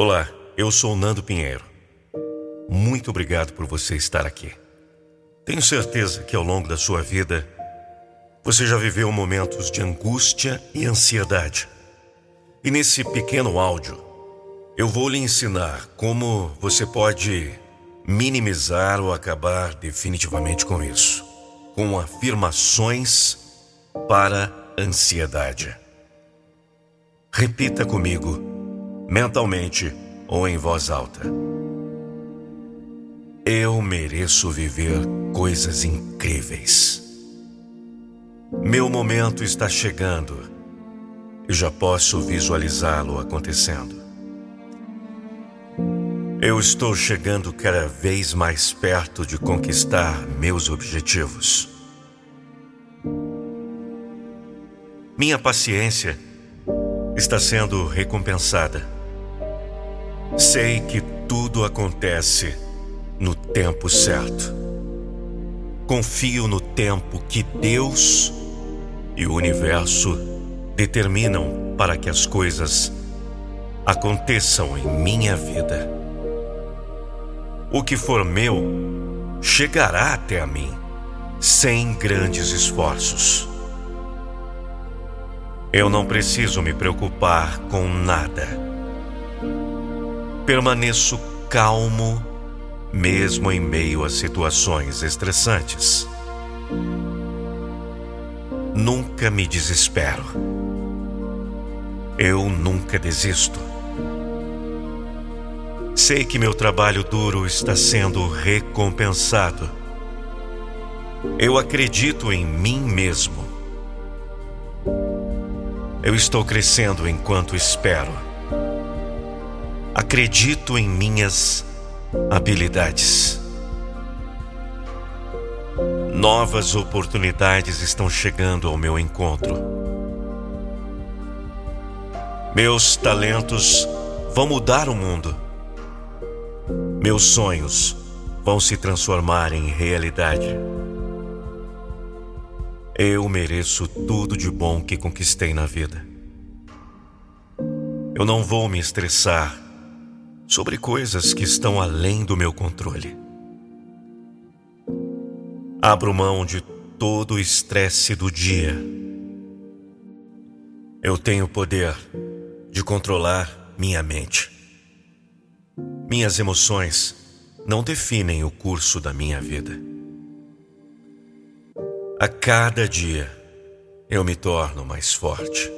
Olá, eu sou Nando Pinheiro. Muito obrigado por você estar aqui. Tenho certeza que ao longo da sua vida você já viveu momentos de angústia e ansiedade. E nesse pequeno áudio, eu vou lhe ensinar como você pode minimizar ou acabar definitivamente com isso, com afirmações para ansiedade. Repita comigo, mentalmente ou em voz alta. Eu mereço viver coisas incríveis. Meu momento está chegando e já posso visualizá-lo acontecendo. Eu estou chegando cada vez mais perto de conquistar meus objetivos. Minha paciência está sendo recompensada. Sei que tudo acontece no tempo certo. Confio no tempo que Deus e o universo determinam para que as coisas aconteçam em minha vida. O que for meu chegará até a mim sem grandes esforços. Eu não preciso me preocupar com nada. Permaneço calmo, mesmo em meio a situações estressantes. Nunca me desespero. Eu nunca desisto. Sei que meu trabalho duro está sendo recompensado. Eu acredito em mim mesmo. Eu estou crescendo enquanto espero. Acredito em minhas habilidades. Novas oportunidades estão chegando ao meu encontro. Meus talentos vão mudar o mundo. Meus sonhos vão se transformar em realidade. Eu mereço tudo de bom que conquistei na vida. Eu não vou me estressar sobre coisas que estão além do meu controle. Abro mão de todo o estresse do dia. Eu tenho o poder de controlar minha mente. Minhas emoções não definem o curso da minha vida. A cada dia eu me torno mais forte.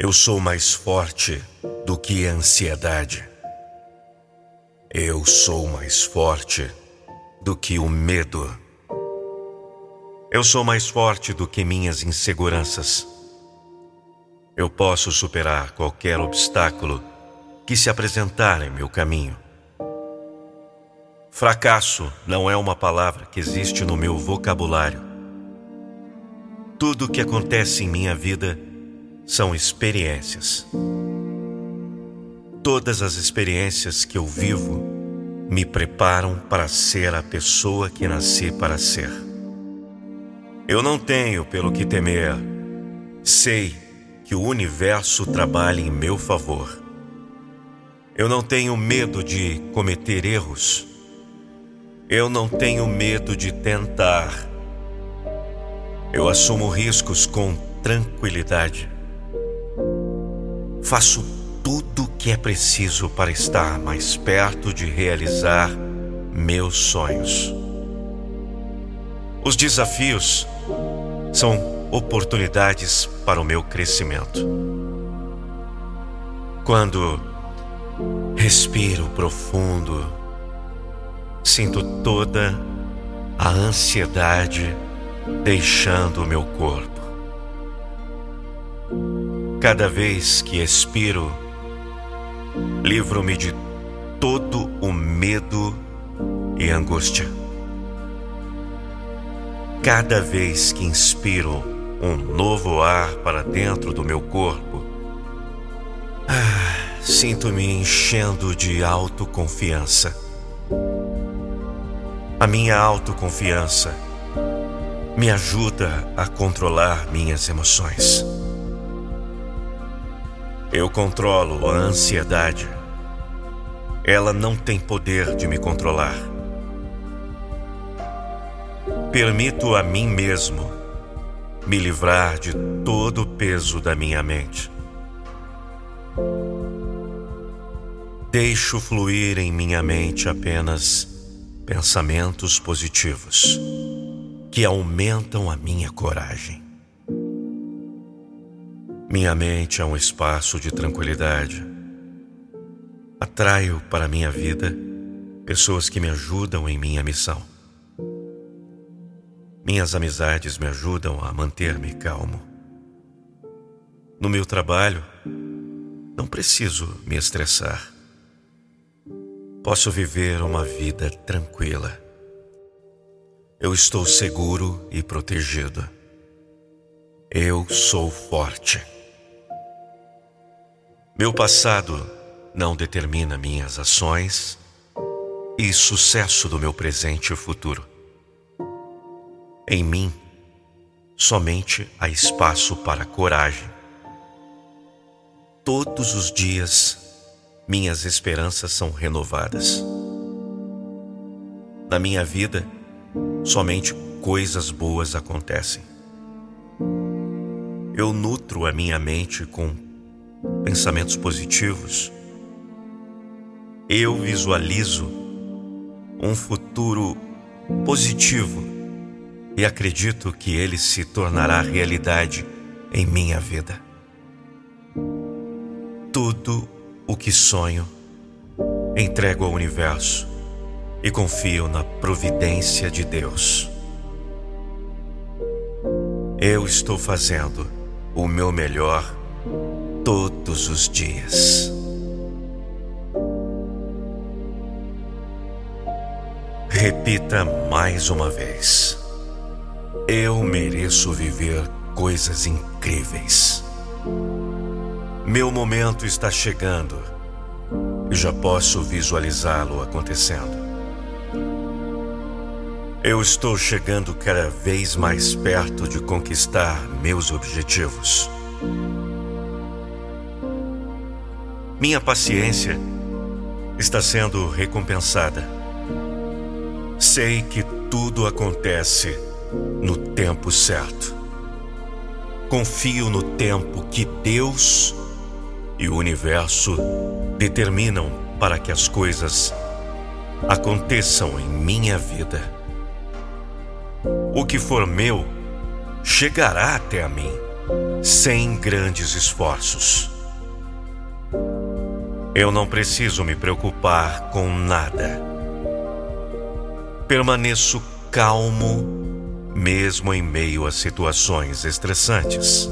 Eu sou mais forte do que a ansiedade. Eu sou mais forte do que o medo. Eu sou mais forte do que minhas inseguranças. Eu posso superar qualquer obstáculo que se apresentar em meu caminho. Fracasso não é uma palavra que existe no meu vocabulário. Tudo o que acontece em minha vida são experiências. Todas as experiências que eu vivo me preparam para ser a pessoa que nasci para ser. Eu não tenho pelo que temer. Sei que o universo trabalha em meu favor. Eu não tenho medo de cometer erros. Eu não tenho medo de tentar. Eu assumo riscos com tranquilidade. Faço tudo o que é preciso para estar mais perto de realizar meus sonhos. Os desafios são oportunidades para o meu crescimento. Quando Respiro profundo, sinto toda a ansiedade deixando o meu corpo. Cada vez que expiro, livro-me de todo o medo e angústia. Cada vez que inspiro um novo ar para dentro do meu corpo, ah, Sinto-me enchendo de autoconfiança. A minha autoconfiança me ajuda a controlar minhas emoções. Eu controlo a ansiedade. Ela não tem poder de me controlar. Permito a mim mesmo me livrar de todo o peso da minha mente. Deixo fluir em minha mente apenas pensamentos positivos que aumentam a minha coragem. Minha mente é um espaço de tranquilidade. Atraio para minha vida pessoas que me ajudam em minha missão. Minhas amizades me ajudam a manter-me calmo. No meu trabalho, não preciso me estressar. Posso viver uma vida tranquila. Eu estou seguro e protegido. Eu sou forte. Meu passado não determina minhas ações e sucesso do meu presente e futuro. Em mim, somente há espaço para coragem. Todos os dias, minhas esperanças são renovadas. Na minha vida, somente coisas boas acontecem. Eu nutro a minha mente com pensamentos positivos, eu visualizo um futuro positivo e acredito que ele se tornará realidade em minha vida. Tudo o que sonho, entrego ao universo e confio na providência de Deus. Eu estou fazendo o meu melhor todos os dias. Repita mais uma vez. Eu mereço viver coisas incríveis. Meu momento está chegando e já posso visualizá-lo acontecendo. Eu estou chegando cada vez mais perto de conquistar meus objetivos. Minha paciência está sendo recompensada. Sei que tudo acontece no tempo certo. Confio no tempo que Deus e o universo determinam para que as coisas aconteçam em minha vida. O que for meu chegará até a mim sem grandes esforços. Eu não preciso me preocupar com nada. Permaneço calmo, mesmo em meio a situações estressantes.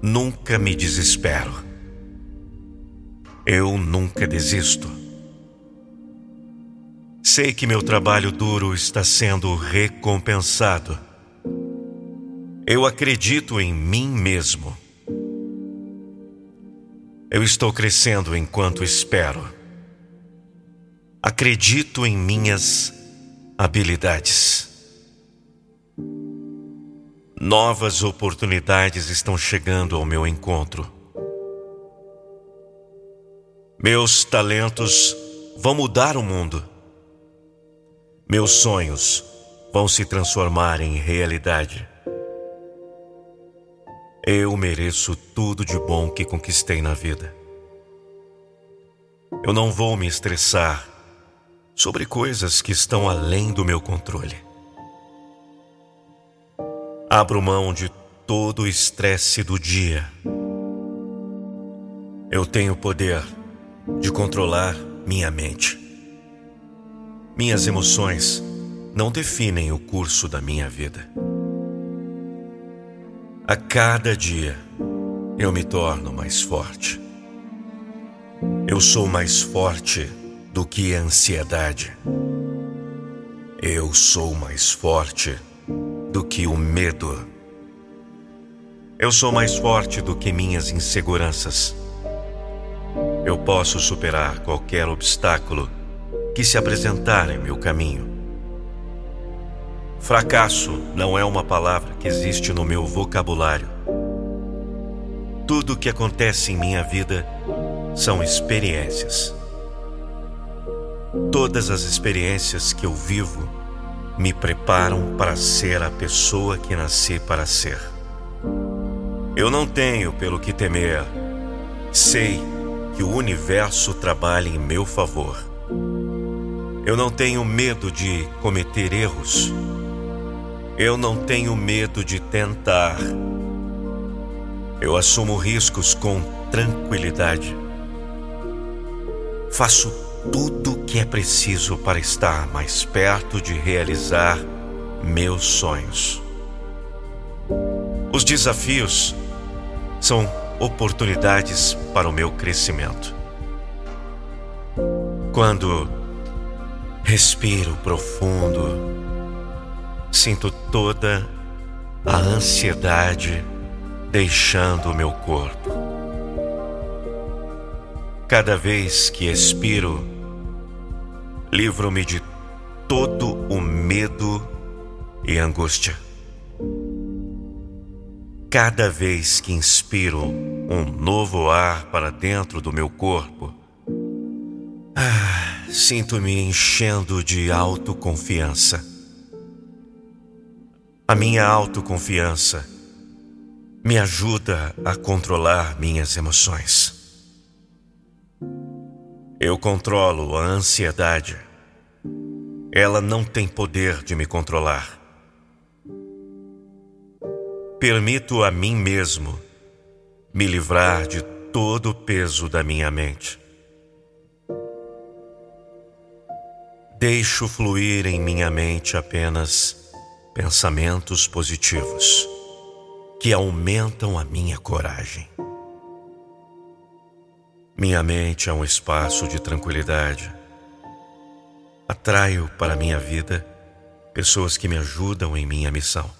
Nunca me desespero. Eu nunca desisto. Sei que meu trabalho duro está sendo recompensado. Eu acredito em mim mesmo. Eu estou crescendo enquanto espero. Acredito em minhas habilidades. Novas oportunidades estão chegando ao meu encontro. Meus talentos vão mudar o mundo. Meus sonhos vão se transformar em realidade. Eu mereço tudo de bom que conquistei na vida. Eu não vou me estressar sobre coisas que estão além do meu controle. Abro mão de todo o estresse do dia. Eu tenho poder de controlar minha mente. Minhas emoções não definem o curso da minha vida. A cada dia eu me torno mais forte. Eu sou mais forte do que a ansiedade. Eu sou mais forte do que o medo. Eu sou mais forte do que minhas inseguranças. Eu posso superar qualquer obstáculo que se apresentar em meu caminho. Fracasso não é uma palavra que existe no meu vocabulário. Tudo o que acontece em minha vida são experiências. Todas as experiências que eu vivo me preparam para ser a pessoa que nasci para ser. Eu não tenho pelo que temer. Sei que o universo trabalha em meu favor. Eu não tenho medo de cometer erros. Eu não tenho medo de tentar. Eu assumo riscos com tranquilidade. Faço tudo o que é preciso para estar mais perto de realizar meus sonhos. Os desafios são oportunidades para o meu crescimento. Quando respiro profundo, sinto toda a ansiedade deixando o meu corpo. Cada vez que expiro, livro-me de todo o medo e angústia. Cada vez que inspiro um novo ar para dentro do meu corpo, ah, sinto-me enchendo de autoconfiança. A minha autoconfiança me ajuda a controlar minhas emoções. Eu controlo a ansiedade. Ela não tem poder de me controlar permito a mim mesmo me livrar de todo o peso da minha mente. Deixo fluir em minha mente apenas pensamentos positivos que aumentam a minha coragem. Minha mente é um espaço de tranquilidade. Atraio para minha vida pessoas que me ajudam em minha missão.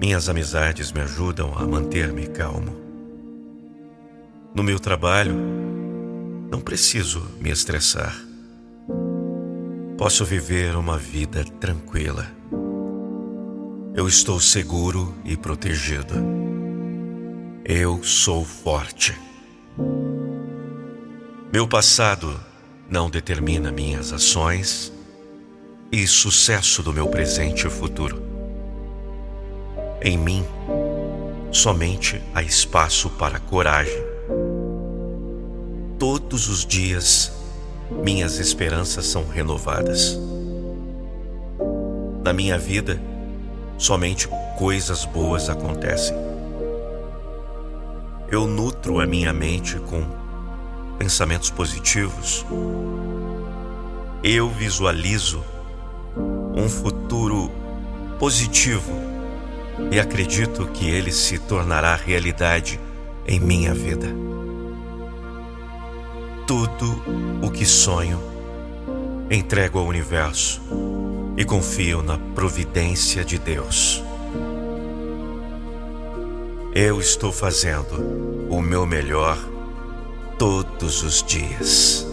Minhas amizades me ajudam a manter-me calmo. No meu trabalho, não preciso me estressar. Posso viver uma vida tranquila. Eu estou seguro e protegido. Eu sou forte. Meu passado não determina minhas ações e sucesso do meu presente e futuro. Em mim, somente há espaço para coragem. Todos os dias, minhas esperanças são renovadas. Na minha vida, somente coisas boas acontecem. Eu nutro a minha mente com pensamentos positivos. Eu visualizo um futuro positivo e acredito que ele se tornará realidade em minha vida. Tudo o que sonho, entrego ao universo e confio na providência de Deus. Eu estou fazendo o meu melhor todos os dias.